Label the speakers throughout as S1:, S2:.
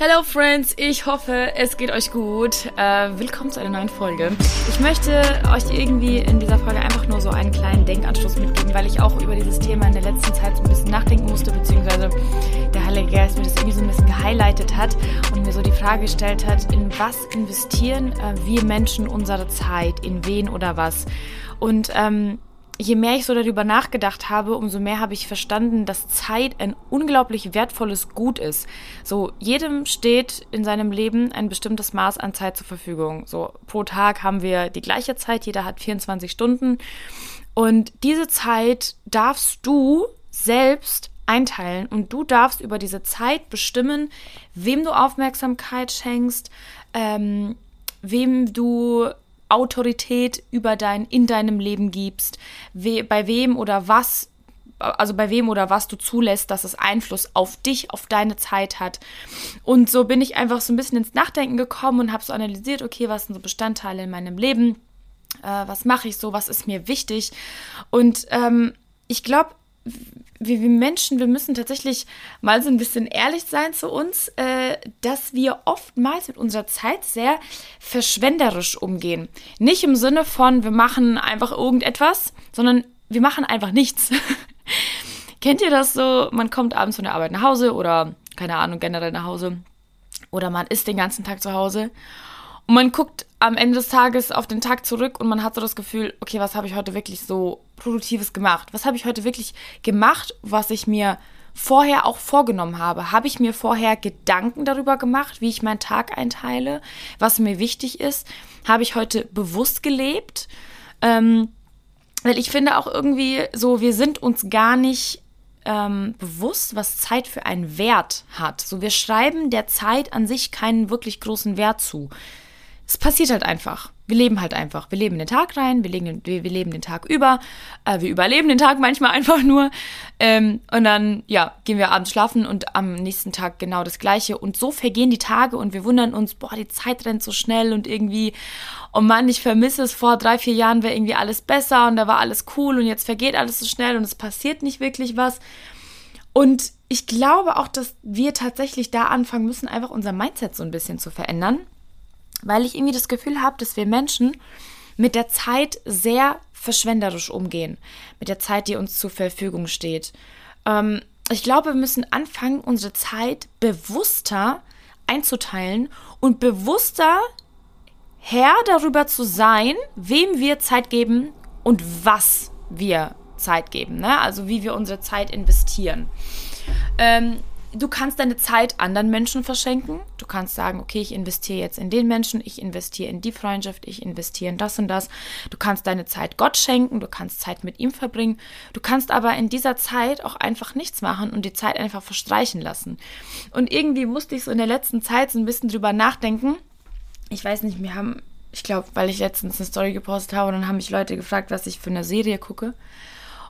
S1: Hello Friends, ich hoffe, es geht euch gut. Äh, willkommen zu einer neuen Folge. Ich möchte euch irgendwie in dieser Folge einfach nur so einen kleinen Denkanstoß mitgeben, weil ich auch über dieses Thema in der letzten Zeit so ein bisschen nachdenken musste, beziehungsweise der Heilige Geist mir das irgendwie so ein bisschen gehighlightet hat und mir so die Frage gestellt hat, in was investieren äh, wir Menschen unsere Zeit, in wen oder was. Und ähm, je mehr ich so darüber nachgedacht habe, umso mehr habe ich verstanden, dass Zeit ein unglaublich wertvolles Gut ist. So, jedem steht in seinem Leben ein bestimmtes Maß an Zeit zur Verfügung. So, pro Tag haben wir die gleiche Zeit, jeder hat 24 Stunden. Und diese Zeit darfst du selbst einteilen und du darfst über diese Zeit bestimmen, wem du Aufmerksamkeit schenkst, ähm, wem du Autorität über dein, in deinem Leben gibst, we, bei wem oder was, also bei wem oder was du zulässt, dass es Einfluss auf dich, auf deine Zeit hat. Und so bin ich einfach so ein bisschen ins Nachdenken gekommen und habe so analysiert, okay, was sind so Bestandteile in meinem Leben, äh, was mache ich so, was ist mir wichtig. Und ähm, ich glaube, wir, wir Menschen, wir müssen tatsächlich mal so ein bisschen ehrlich sein zu uns, äh, dass wir oftmals mit unserer Zeit sehr verschwenderisch umgehen. Nicht im Sinne von, wir machen einfach irgendetwas, sondern wir machen einfach nichts. Kennt ihr das so? Man kommt abends von der Arbeit nach Hause oder, keine Ahnung, generell nach Hause. Oder man ist den ganzen Tag zu Hause und man guckt am Ende des Tages auf den Tag zurück und man hat so das Gefühl, okay, was habe ich heute wirklich so Produktives gemacht? Was habe ich heute wirklich gemacht, was ich mir vorher auch vorgenommen habe? Habe ich mir vorher Gedanken darüber gemacht, wie ich meinen Tag einteile, was mir wichtig ist? Habe ich heute bewusst gelebt? Ähm, weil ich finde auch irgendwie so, wir sind uns gar nicht ähm, bewusst, was Zeit für einen Wert hat. So, wir schreiben der Zeit an sich keinen wirklich großen Wert zu es passiert halt einfach. Wir leben halt einfach. Wir leben den Tag rein, wir, legen, wir, wir leben den Tag über, äh, wir überleben den Tag manchmal einfach nur. Ähm, und dann, ja, gehen wir abends schlafen und am nächsten Tag genau das Gleiche. Und so vergehen die Tage und wir wundern uns, boah, die Zeit rennt so schnell und irgendwie, oh Mann, ich vermisse es. Vor drei, vier Jahren wäre irgendwie alles besser und da war alles cool und jetzt vergeht alles so schnell und es passiert nicht wirklich was. Und ich glaube auch, dass wir tatsächlich da anfangen müssen, einfach unser Mindset so ein bisschen zu verändern weil ich irgendwie das Gefühl habe, dass wir Menschen mit der Zeit sehr verschwenderisch umgehen, mit der Zeit, die uns zur Verfügung steht. Ähm, ich glaube, wir müssen anfangen, unsere Zeit bewusster einzuteilen und bewusster Herr darüber zu sein, wem wir Zeit geben und was wir Zeit geben. Ne? Also wie wir unsere Zeit investieren. Ähm, du kannst deine Zeit anderen Menschen verschenken. Du kannst sagen, okay, ich investiere jetzt in den Menschen, ich investiere in die Freundschaft, ich investiere in das und das. Du kannst deine Zeit Gott schenken, du kannst Zeit mit ihm verbringen. Du kannst aber in dieser Zeit auch einfach nichts machen und die Zeit einfach verstreichen lassen. Und irgendwie musste ich so in der letzten Zeit so ein bisschen drüber nachdenken. Ich weiß nicht, wir haben, ich glaube, weil ich letztens eine Story gepostet habe dann haben mich Leute gefragt, was ich für eine Serie gucke.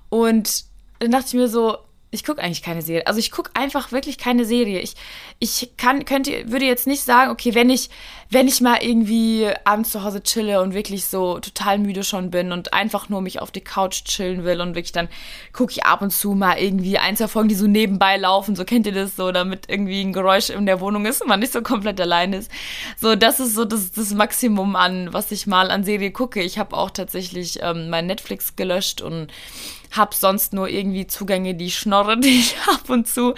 S1: Und dann dachte ich mir so, ich gucke eigentlich keine Serie. Also ich gucke einfach wirklich keine Serie. Ich, ich kann, könnte, würde jetzt nicht sagen, okay, wenn ich, wenn ich mal irgendwie abends zu Hause chille und wirklich so total müde schon bin und einfach nur mich auf die Couch chillen will und wirklich dann gucke ich ab und zu mal irgendwie ein, zwei Folgen, die so nebenbei laufen. So kennt ihr das so, damit irgendwie ein Geräusch in der Wohnung ist und man nicht so komplett allein ist. So, das ist so das, das Maximum an, was ich mal an Serie gucke. Ich habe auch tatsächlich ähm, mein Netflix gelöscht und habe sonst nur irgendwie Zugänge, die schnorre, die ich ab und zu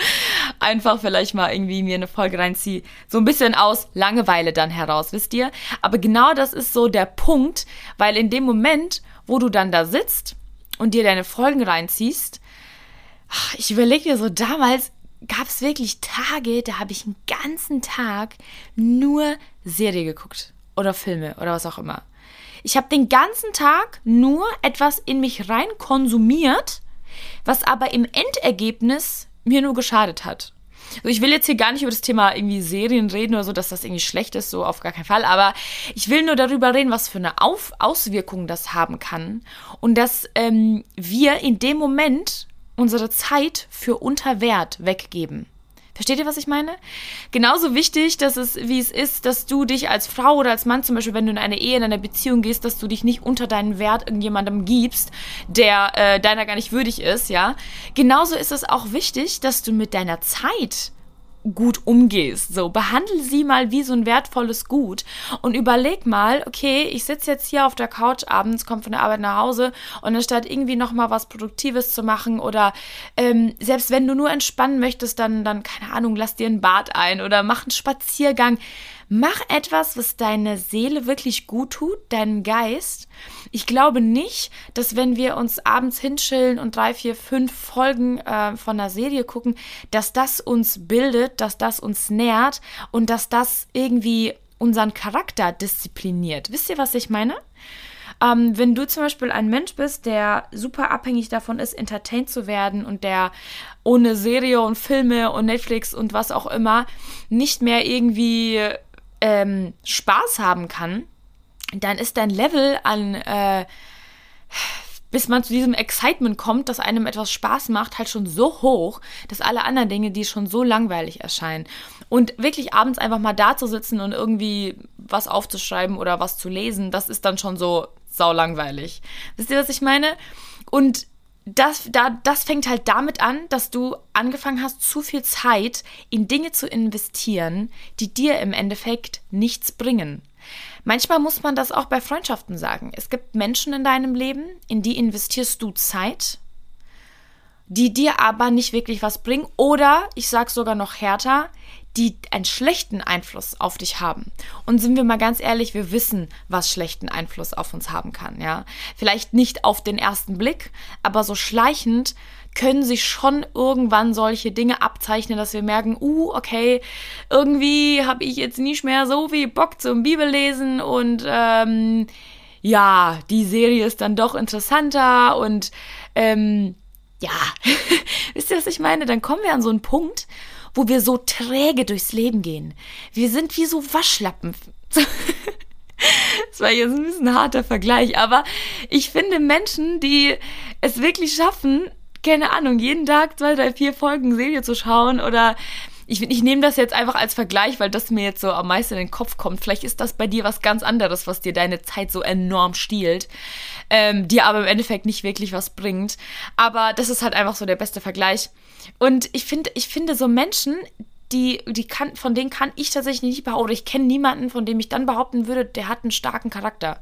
S1: einfach vielleicht mal irgendwie mir eine Folge reinziehe. So ein bisschen aus Langeweile dann heraus, wisst ihr? Aber genau das ist so der Punkt, weil in dem Moment, wo du dann da sitzt und dir deine Folgen reinziehst, ich überlege dir so, damals gab es wirklich Tage, da habe ich einen ganzen Tag nur Serie geguckt oder Filme oder was auch immer. Ich habe den ganzen Tag nur etwas in mich rein konsumiert, was aber im Endergebnis mir nur geschadet hat. Also ich will jetzt hier gar nicht über das Thema irgendwie Serien reden oder so, dass das irgendwie schlecht ist, so auf gar keinen Fall. Aber ich will nur darüber reden, was für eine auf Auswirkung das haben kann. Und dass ähm, wir in dem Moment unsere Zeit für Unterwert weggeben. Versteht ihr, was ich meine? Genauso wichtig, dass es, wie es ist, dass du dich als Frau oder als Mann zum Beispiel, wenn du in eine Ehe, in eine Beziehung gehst, dass du dich nicht unter deinen Wert irgendjemandem gibst, der äh, deiner gar nicht würdig ist, ja. Genauso ist es auch wichtig, dass du mit deiner Zeit gut umgehst. So, behandle sie mal wie so ein wertvolles Gut und überleg mal, okay, ich sitze jetzt hier auf der Couch abends, komme von der Arbeit nach Hause und anstatt irgendwie nochmal was Produktives zu machen oder ähm, selbst wenn du nur entspannen möchtest, dann, dann, keine Ahnung, lass dir ein Bad ein oder mach einen Spaziergang. Mach etwas, was deine Seele wirklich gut tut, deinem Geist. Ich glaube nicht, dass wenn wir uns abends hinschillen und drei, vier, fünf Folgen äh, von einer Serie gucken, dass das uns bildet, dass das uns nährt und dass das irgendwie unseren Charakter diszipliniert. Wisst ihr, was ich meine? Ähm, wenn du zum Beispiel ein Mensch bist, der super abhängig davon ist, entertained zu werden und der ohne Serie und Filme und Netflix und was auch immer nicht mehr irgendwie ähm, Spaß haben kann, dann ist dein Level an, äh, bis man zu diesem Excitement kommt, dass einem etwas Spaß macht, halt schon so hoch, dass alle anderen Dinge, die schon so langweilig erscheinen. Und wirklich abends einfach mal da zu sitzen und irgendwie was aufzuschreiben oder was zu lesen, das ist dann schon so sau langweilig. Wisst ihr, was ich meine? Und das, da, das fängt halt damit an, dass du angefangen hast, zu viel Zeit in Dinge zu investieren, die dir im Endeffekt nichts bringen. Manchmal muss man das auch bei Freundschaften sagen. Es gibt Menschen in deinem Leben, in die investierst du Zeit, die dir aber nicht wirklich was bringen. Oder, ich sage sogar noch härter, die einen schlechten Einfluss auf dich haben. Und sind wir mal ganz ehrlich, wir wissen, was schlechten Einfluss auf uns haben kann, ja. Vielleicht nicht auf den ersten Blick, aber so schleichend können sich schon irgendwann solche Dinge abzeichnen, dass wir merken, uh, okay, irgendwie habe ich jetzt nicht mehr so viel Bock zum Bibellesen und ähm, ja, die Serie ist dann doch interessanter und ähm, ja, wisst ihr, was ich meine? Dann kommen wir an so einen Punkt, wo wir so träge durchs Leben gehen. Wir sind wie so Waschlappen. Das war jetzt ein bisschen ein harter Vergleich, aber ich finde Menschen, die es wirklich schaffen, keine Ahnung, jeden Tag zwei, drei, vier Folgen Serie zu schauen oder ich, ich nehme das jetzt einfach als Vergleich, weil das mir jetzt so am meisten in den Kopf kommt. Vielleicht ist das bei dir was ganz anderes, was dir deine Zeit so enorm stiehlt, ähm, dir aber im Endeffekt nicht wirklich was bringt. Aber das ist halt einfach so der beste Vergleich. Und ich finde, ich finde so Menschen, die, die kann, von denen kann ich tatsächlich nicht behaupten, oder ich kenne niemanden, von dem ich dann behaupten würde, der hat einen starken Charakter.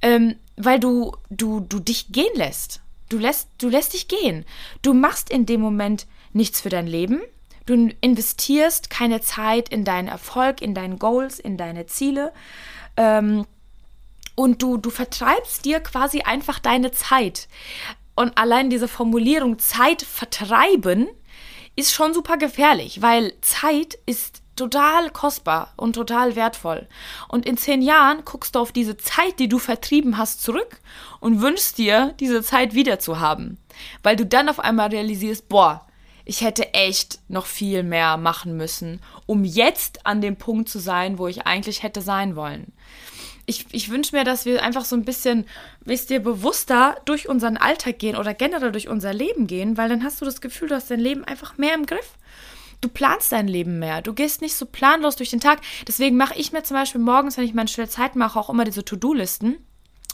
S1: Ähm, weil du, du, du dich gehen lässt. Du lässt, du lässt dich gehen. Du machst in dem Moment nichts für dein Leben. Du investierst keine Zeit in deinen Erfolg, in deine Goals, in deine Ziele. Ähm, und du, du vertreibst dir quasi einfach deine Zeit. Und allein diese Formulierung Zeit vertreiben ist schon super gefährlich, weil Zeit ist total kostbar und total wertvoll. Und in zehn Jahren guckst du auf diese Zeit, die du vertrieben hast, zurück und wünschst dir, diese Zeit wieder zu haben. Weil du dann auf einmal realisierst, boah, ich hätte echt noch viel mehr machen müssen, um jetzt an dem Punkt zu sein, wo ich eigentlich hätte sein wollen. Ich, ich wünsche mir, dass wir einfach so ein bisschen, wisst ihr, bewusster durch unseren Alltag gehen oder generell durch unser Leben gehen, weil dann hast du das Gefühl, du hast dein Leben einfach mehr im Griff. Du planst dein Leben mehr. Du gehst nicht so planlos durch den Tag. Deswegen mache ich mir zum Beispiel morgens, wenn ich meine stille Zeit mache, auch immer diese To-Do-Listen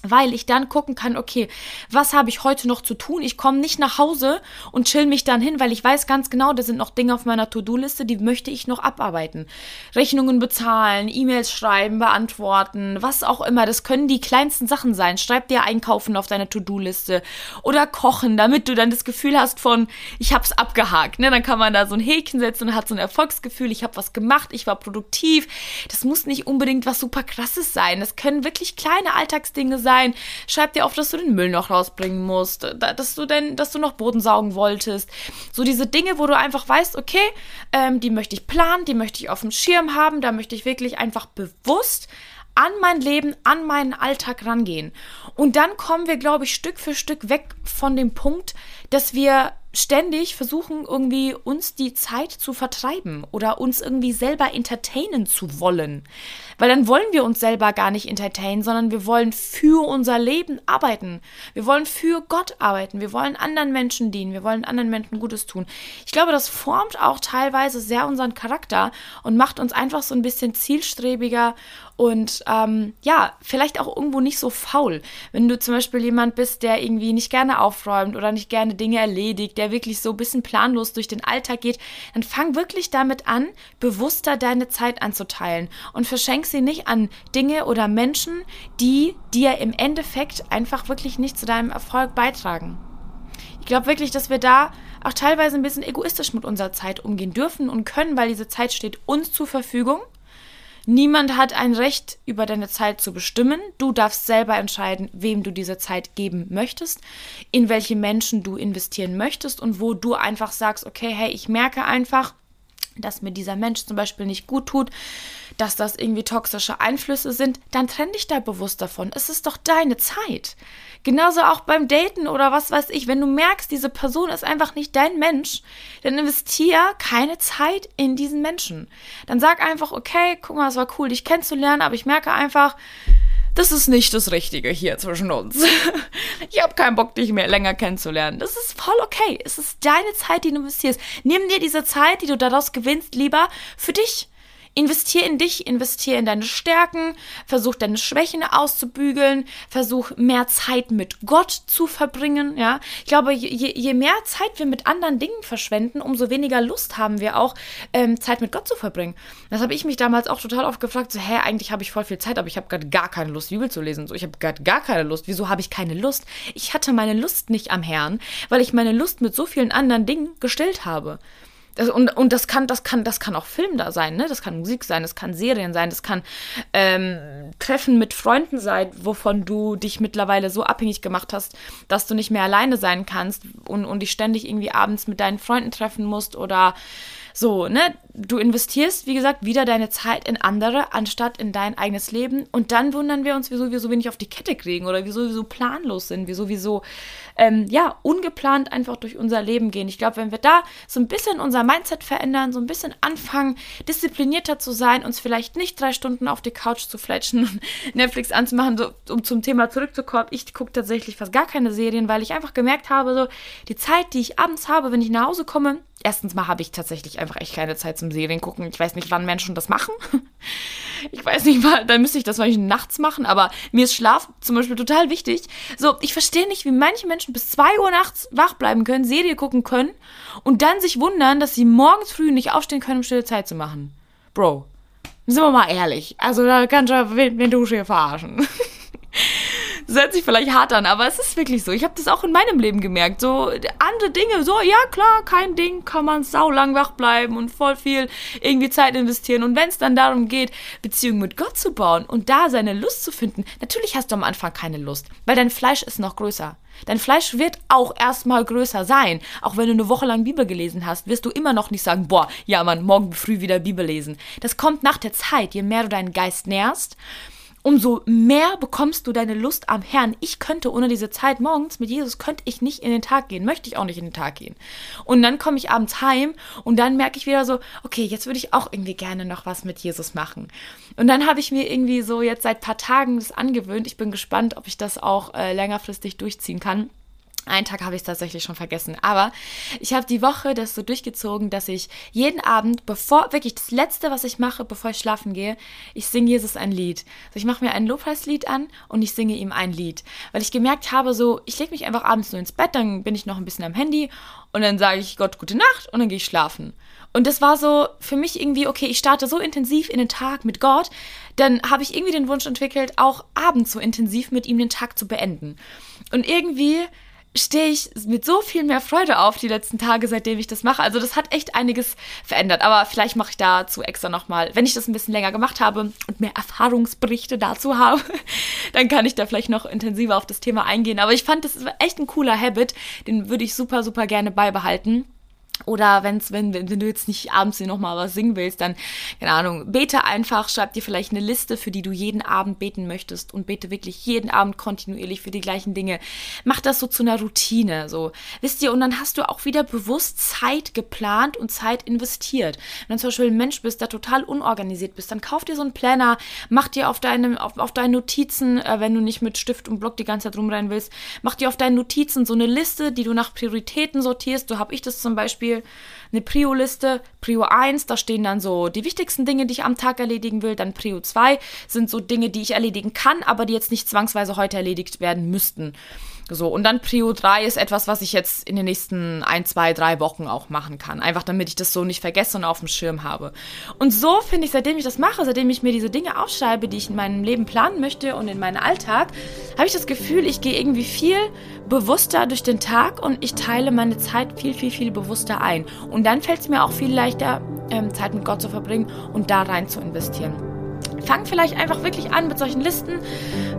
S1: weil ich dann gucken kann, okay, was habe ich heute noch zu tun? Ich komme nicht nach Hause und chill mich dann hin, weil ich weiß ganz genau, da sind noch Dinge auf meiner To-Do-Liste, die möchte ich noch abarbeiten. Rechnungen bezahlen, E-Mails schreiben, beantworten, was auch immer. Das können die kleinsten Sachen sein. Schreib dir Einkaufen auf deine To-Do-Liste oder kochen, damit du dann das Gefühl hast von, ich habe es abgehakt. Ne? Dann kann man da so ein Häkchen setzen und hat so ein Erfolgsgefühl, ich habe was gemacht, ich war produktiv. Das muss nicht unbedingt was super krasses sein. Das können wirklich kleine Alltagsdinge sein sein. Schreib dir auf, dass du den Müll noch rausbringen musst, dass du denn, dass du noch Boden saugen wolltest. So diese Dinge, wo du einfach weißt, okay, ähm, die möchte ich planen, die möchte ich auf dem Schirm haben, da möchte ich wirklich einfach bewusst an mein Leben, an meinen Alltag rangehen. Und dann kommen wir, glaube ich, Stück für Stück weg von dem Punkt, dass wir ständig versuchen, irgendwie uns die Zeit zu vertreiben oder uns irgendwie selber entertainen zu wollen. Weil dann wollen wir uns selber gar nicht entertainen, sondern wir wollen für unser Leben arbeiten. Wir wollen für Gott arbeiten. Wir wollen anderen Menschen dienen. Wir wollen anderen Menschen Gutes tun. Ich glaube, das formt auch teilweise sehr unseren Charakter und macht uns einfach so ein bisschen zielstrebiger und ähm, ja, vielleicht auch irgendwo nicht so faul. Wenn du zum Beispiel jemand bist, der irgendwie nicht gerne aufräumt oder nicht gerne Dinge erledigt, der wirklich so ein bisschen planlos durch den Alltag geht, dann fang wirklich damit an, bewusster deine Zeit anzuteilen und verschenk sie nicht an Dinge oder Menschen, die dir im Endeffekt einfach wirklich nicht zu deinem Erfolg beitragen. Ich glaube wirklich, dass wir da auch teilweise ein bisschen egoistisch mit unserer Zeit umgehen dürfen und können, weil diese Zeit steht uns zur Verfügung Niemand hat ein Recht, über deine Zeit zu bestimmen. Du darfst selber entscheiden, wem du diese Zeit geben möchtest, in welche Menschen du investieren möchtest und wo du einfach sagst, okay, hey, ich merke einfach, dass mir dieser Mensch zum Beispiel nicht gut tut, dass das irgendwie toxische Einflüsse sind, dann trenn dich da bewusst davon. Es ist doch deine Zeit. Genauso auch beim Daten oder was weiß ich. Wenn du merkst, diese Person ist einfach nicht dein Mensch, dann investier keine Zeit in diesen Menschen. Dann sag einfach, okay, guck mal, es war cool, dich kennenzulernen, aber ich merke einfach, das ist nicht das Richtige hier zwischen uns. ich habe keinen Bock, dich mehr länger kennenzulernen. Das ist voll okay. Es ist deine Zeit, die du investierst. Nimm dir diese Zeit, die du daraus gewinnst, lieber für dich. Investier in dich, investier in deine Stärken, versuch deine Schwächen auszubügeln, versuch mehr Zeit mit Gott zu verbringen, ja. Ich glaube, je, je mehr Zeit wir mit anderen Dingen verschwenden, umso weniger Lust haben wir auch, ähm, Zeit mit Gott zu verbringen. Das habe ich mich damals auch total oft gefragt, so, hä, eigentlich habe ich voll viel Zeit, aber ich habe gerade gar keine Lust, Bibel zu lesen. So, ich habe gerade gar keine Lust. Wieso habe ich keine Lust? Ich hatte meine Lust nicht am Herrn, weil ich meine Lust mit so vielen anderen Dingen gestillt habe. Das, und, und das kann, das kann, das kann auch Film da sein, ne? Das kann Musik sein, das kann Serien sein, das kann ähm, Treffen mit Freunden sein, wovon du dich mittlerweile so abhängig gemacht hast, dass du nicht mehr alleine sein kannst und, und dich ständig irgendwie abends mit deinen Freunden treffen musst oder so, ne? Du investierst, wie gesagt, wieder deine Zeit in andere, anstatt in dein eigenes Leben. Und dann wundern wir uns, wieso wir so wenig auf die Kette kriegen oder wieso wir so planlos sind, wieso wir so, ähm, ja, ungeplant einfach durch unser Leben gehen. Ich glaube, wenn wir da so ein bisschen unser Mindset verändern, so ein bisschen anfangen, disziplinierter zu sein, uns vielleicht nicht drei Stunden auf die Couch zu fletschen und Netflix anzumachen, so, um zum Thema zurückzukommen. Ich gucke tatsächlich fast gar keine Serien, weil ich einfach gemerkt habe, so die Zeit, die ich abends habe, wenn ich nach Hause komme, erstens mal habe ich tatsächlich einfach echt keine Zeit zum Serien gucken. Ich weiß nicht, wann Menschen das machen. Ich weiß nicht dann müsste ich das wahrscheinlich nachts machen, aber mir ist Schlaf zum Beispiel total wichtig. So, ich verstehe nicht, wie manche Menschen bis 2 Uhr nachts wach bleiben können, Serie gucken können und dann sich wundern, dass sie morgens früh nicht aufstehen können, um stille Zeit zu machen. Bro, sind wir mal ehrlich. Also da kannst du, wenn, wenn du hier verarschen. Das hört sich vielleicht hart an, aber es ist wirklich so. Ich habe das auch in meinem Leben gemerkt. So andere Dinge, so, ja klar, kein Ding, kann man saulang wach bleiben und voll viel irgendwie Zeit investieren. Und wenn es dann darum geht, Beziehungen mit Gott zu bauen und da seine Lust zu finden, natürlich hast du am Anfang keine Lust, weil dein Fleisch ist noch größer. Dein Fleisch wird auch erstmal größer sein. Auch wenn du eine Woche lang Bibel gelesen hast, wirst du immer noch nicht sagen, boah, ja Mann, morgen früh wieder Bibel lesen. Das kommt nach der Zeit, je mehr du deinen Geist nährst umso mehr bekommst du deine Lust am Herrn. Ich könnte ohne diese Zeit morgens mit Jesus, könnte ich nicht in den Tag gehen, möchte ich auch nicht in den Tag gehen. Und dann komme ich abends heim und dann merke ich wieder so, okay, jetzt würde ich auch irgendwie gerne noch was mit Jesus machen. Und dann habe ich mir irgendwie so jetzt seit paar Tagen das angewöhnt. Ich bin gespannt, ob ich das auch äh, längerfristig durchziehen kann einen Tag habe ich es tatsächlich schon vergessen. Aber ich habe die Woche das so durchgezogen, dass ich jeden Abend, bevor, wirklich das Letzte, was ich mache, bevor ich schlafen gehe, ich singe Jesus ein Lied. Also ich mache mir ein Lobpreislied an und ich singe ihm ein Lied. Weil ich gemerkt habe, so, ich lege mich einfach abends nur ins Bett, dann bin ich noch ein bisschen am Handy und dann sage ich Gott gute Nacht und dann gehe ich schlafen. Und das war so für mich irgendwie, okay, ich starte so intensiv in den Tag mit Gott, dann habe ich irgendwie den Wunsch entwickelt, auch abends so intensiv mit ihm den Tag zu beenden. Und irgendwie stehe ich mit so viel mehr Freude auf die letzten Tage, seitdem ich das mache. Also das hat echt einiges verändert. Aber vielleicht mache ich dazu extra nochmal, wenn ich das ein bisschen länger gemacht habe und mehr Erfahrungsberichte dazu habe, dann kann ich da vielleicht noch intensiver auf das Thema eingehen. Aber ich fand, das ist echt ein cooler Habit. Den würde ich super, super gerne beibehalten. Oder wenn's, wenn, wenn, du jetzt nicht abends noch mal was singen willst, dann, keine Ahnung, bete einfach, schreib dir vielleicht eine Liste, für die du jeden Abend beten möchtest und bete wirklich jeden Abend kontinuierlich für die gleichen Dinge. Mach das so zu einer Routine, so. Wisst ihr, und dann hast du auch wieder bewusst Zeit geplant und Zeit investiert. Wenn du zum Beispiel ein Mensch bist, der total unorganisiert bist, dann kauf dir so einen Planner, mach dir auf deinem, auf, auf deinen Notizen, äh, wenn du nicht mit Stift und Block die ganze Zeit rumrennen willst, mach dir auf deinen Notizen so eine Liste, die du nach Prioritäten sortierst. So habe ich das zum Beispiel Beispiel eine Prio-Liste. Prio 1, da stehen dann so die wichtigsten Dinge, die ich am Tag erledigen will. Dann Prio 2 sind so Dinge, die ich erledigen kann, aber die jetzt nicht zwangsweise heute erledigt werden müssten. So, und dann Prio 3 ist etwas, was ich jetzt in den nächsten ein, zwei, drei Wochen auch machen kann. Einfach damit ich das so nicht vergesse und auf dem Schirm habe. Und so finde ich, seitdem ich das mache, seitdem ich mir diese Dinge aufschreibe, die ich in meinem Leben planen möchte und in meinen Alltag, habe ich das Gefühl, ich gehe irgendwie viel bewusster durch den Tag und ich teile meine Zeit viel, viel, viel bewusster ein. Und dann fällt es mir auch viel leichter, ähm, Zeit mit Gott zu verbringen und da rein zu investieren fang vielleicht einfach wirklich an mit solchen Listen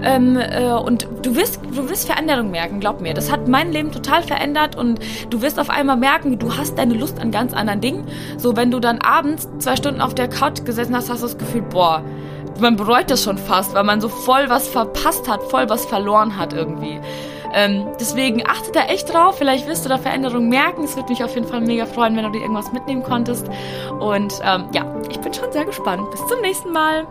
S1: ähm, äh, und du wirst, du wirst Veränderung merken, glaub mir. Das hat mein Leben total verändert und du wirst auf einmal merken, du hast deine Lust an ganz anderen Dingen. So, wenn du dann abends zwei Stunden auf der Couch gesessen hast, hast du das Gefühl, boah, man bereut das schon fast, weil man so voll was verpasst hat, voll was verloren hat irgendwie. Ähm, deswegen achte da echt drauf. Vielleicht wirst du da Veränderungen merken. Es würde mich auf jeden Fall mega freuen, wenn du dir irgendwas mitnehmen konntest. Und ähm, ja, ich bin schon sehr gespannt. Bis zum nächsten Mal.